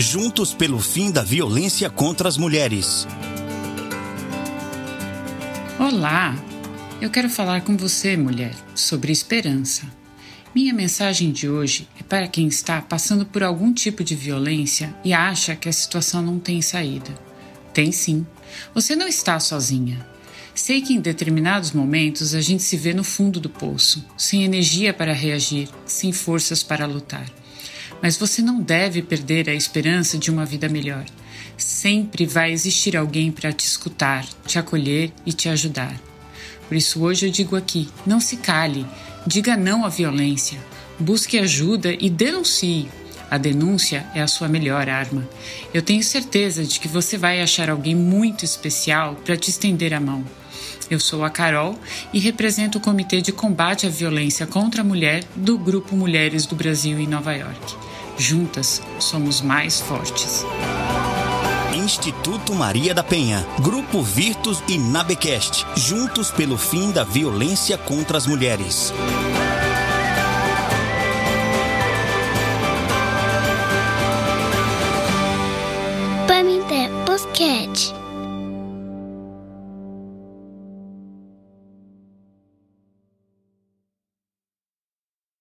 Juntos pelo fim da violência contra as mulheres. Olá! Eu quero falar com você, mulher, sobre esperança. Minha mensagem de hoje é para quem está passando por algum tipo de violência e acha que a situação não tem saída. Tem sim. Você não está sozinha. Sei que em determinados momentos a gente se vê no fundo do poço, sem energia para reagir, sem forças para lutar. Mas você não deve perder a esperança de uma vida melhor. Sempre vai existir alguém para te escutar, te acolher e te ajudar. Por isso hoje eu digo aqui: não se cale, diga não à violência, busque ajuda e denuncie. A denúncia é a sua melhor arma. Eu tenho certeza de que você vai achar alguém muito especial para te estender a mão. Eu sou a Carol e represento o Comitê de Combate à Violência contra a Mulher do Grupo Mulheres do Brasil em Nova York. Juntas somos mais fortes. Instituto Maria da Penha, Grupo Virtus e Nabecast, juntos pelo fim da violência contra as mulheres. Paminté Podcast.